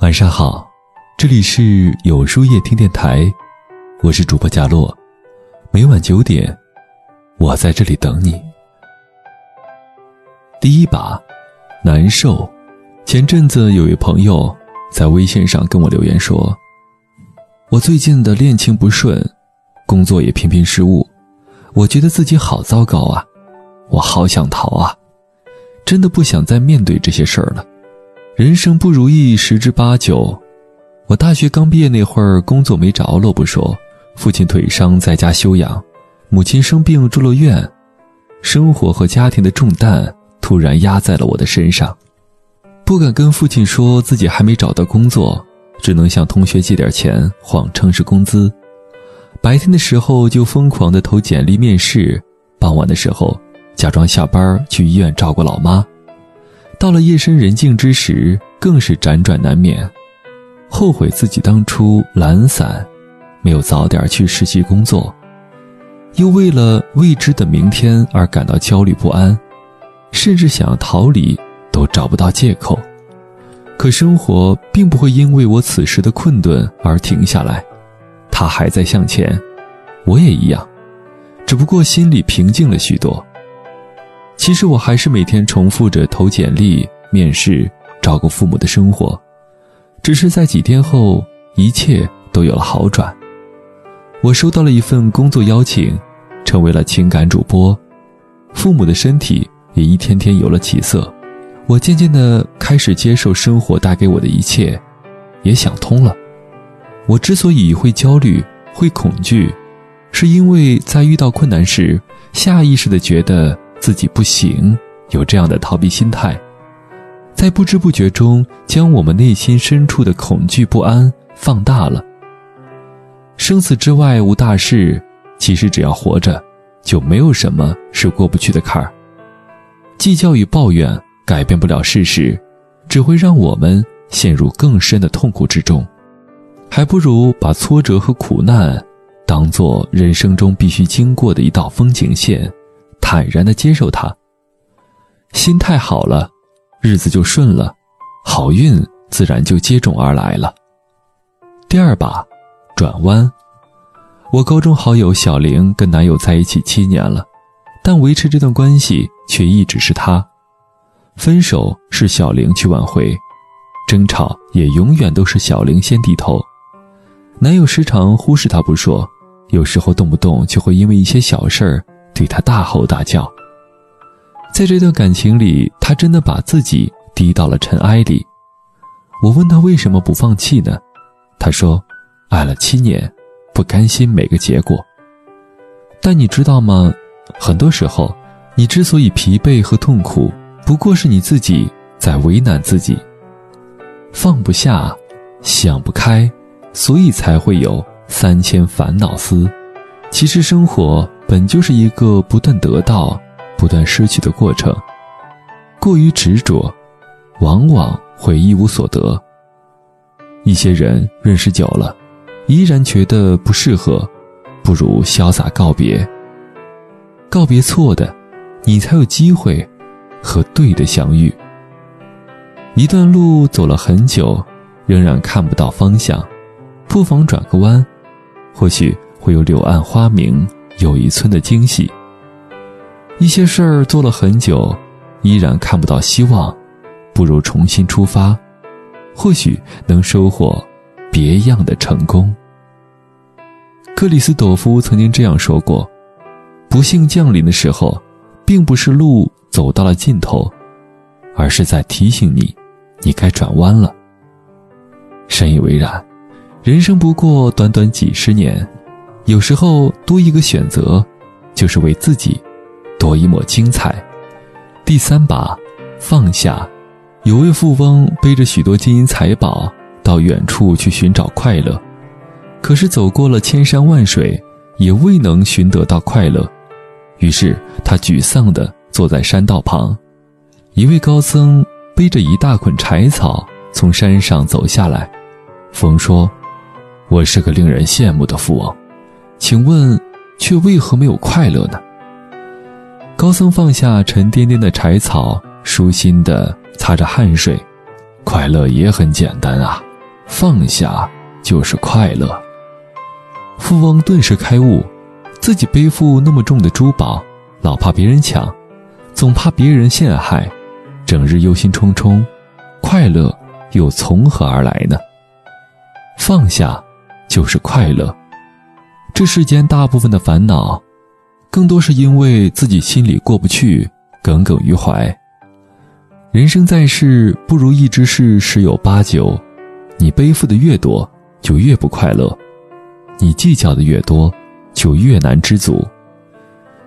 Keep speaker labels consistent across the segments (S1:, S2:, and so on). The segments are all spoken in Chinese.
S1: 晚上好，这里是有书夜听电台，我是主播佳洛，每晚九点，我在这里等你。第一把，难受。前阵子有位朋友在微信上跟我留言说，我最近的恋情不顺，工作也频频失误，我觉得自己好糟糕啊，我好想逃啊，真的不想再面对这些事儿了。人生不如意十之八九，我大学刚毕业那会儿，工作没着落不说，父亲腿伤在家休养，母亲生病住了院，生活和家庭的重担突然压在了我的身上，不敢跟父亲说自己还没找到工作，只能向同学借点钱，谎称是工资。白天的时候就疯狂的投简历面试，傍晚的时候假装下班去医院照顾老妈。到了夜深人静之时，更是辗转难眠，后悔自己当初懒散，没有早点去实习工作，又为了未知的明天而感到焦虑不安，甚至想要逃离都找不到借口。可生活并不会因为我此时的困顿而停下来，它还在向前，我也一样，只不过心里平静了许多。其实我还是每天重复着投简历、面试、照顾父母的生活，只是在几天后，一切都有了好转。我收到了一份工作邀请，成为了情感主播，父母的身体也一天天有了起色。我渐渐的开始接受生活带给我的一切，也想通了。我之所以会焦虑、会恐惧，是因为在遇到困难时，下意识的觉得。自己不行，有这样的逃避心态，在不知不觉中将我们内心深处的恐惧不安放大了。生死之外无大事，其实只要活着，就没有什么是过不去的坎儿。计较与抱怨改变不了事实，只会让我们陷入更深的痛苦之中。还不如把挫折和苦难，当做人生中必须经过的一道风景线。坦然的接受它，心态好了，日子就顺了，好运自然就接踵而来了。第二把，转弯。我高中好友小玲跟男友在一起七年了，但维持这段关系却一直是他。分手是小玲去挽回，争吵也永远都是小玲先低头。男友时常忽视她不说，有时候动不动就会因为一些小事儿。对他大吼大叫，在这段感情里，他真的把自己低到了尘埃里。我问他为什么不放弃呢？他说：“爱了七年，不甘心每个结果。”但你知道吗？很多时候，你之所以疲惫和痛苦，不过是你自己在为难自己，放不下，想不开，所以才会有三千烦恼丝。其实生活。本就是一个不断得到、不断失去的过程，过于执着，往往会一无所得。一些人认识久了，依然觉得不适合，不如潇洒告别。告别错的，你才有机会和对的相遇。一段路走了很久，仍然看不到方向，不妨转个弯，或许会有柳暗花明。有一寸的惊喜。一些事儿做了很久，依然看不到希望，不如重新出发，或许能收获别样的成功。克里斯朵夫曾经这样说过：“不幸降临的时候，并不是路走到了尽头，而是在提醒你，你该转弯了。”深以为然，人生不过短短几十年。有时候多一个选择，就是为自己多一抹精彩。第三把，放下。有位富翁背着许多金银财宝到远处去寻找快乐，可是走过了千山万水，也未能寻得到快乐。于是他沮丧地坐在山道旁。一位高僧背着一大捆柴草从山上走下来。风说：“我是个令人羡慕的富翁。”请问，却为何没有快乐呢？高僧放下沉甸甸的柴草，舒心地擦着汗水。快乐也很简单啊，放下就是快乐。富翁顿时开悟，自己背负那么重的珠宝，老怕别人抢，总怕别人陷害，整日忧心忡忡，快乐又从何而来呢？放下就是快乐。这世间大部分的烦恼，更多是因为自己心里过不去，耿耿于怀。人生在世，不如意之事十有八九，你背负的越多，就越不快乐；你计较的越多，就越难知足。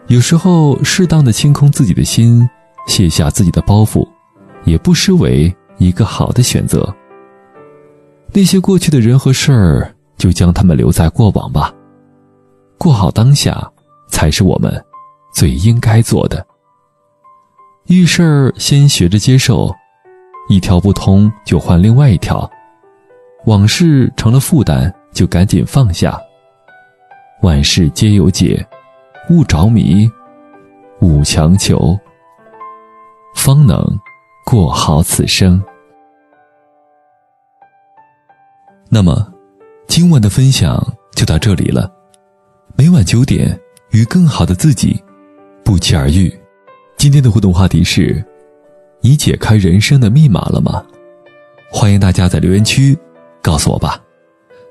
S1: 有时候，适当的清空自己的心，卸下自己的包袱，也不失为一个好的选择。那些过去的人和事儿，就将他们留在过往吧。过好当下，才是我们最应该做的。遇事儿先学着接受，一条不通就换另外一条。往事成了负担，就赶紧放下。万事皆有解，勿着迷，勿强求，方能过好此生。那么，今晚的分享就到这里了。每晚九点，与更好的自己不期而遇。今天的互动话题是：你解开人生的密码了吗？欢迎大家在留言区告诉我吧。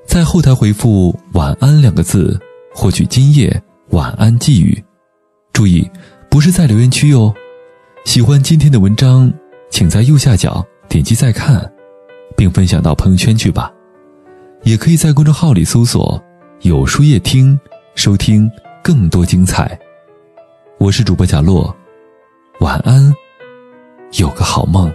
S1: 在后台回复“晚安”两个字，获取今夜晚安寄语。注意，不是在留言区哟。喜欢今天的文章，请在右下角点击再看，并分享到朋友圈去吧。也可以在公众号里搜索“有书夜听”。收听更多精彩，我是主播贾洛，晚安，有个好梦。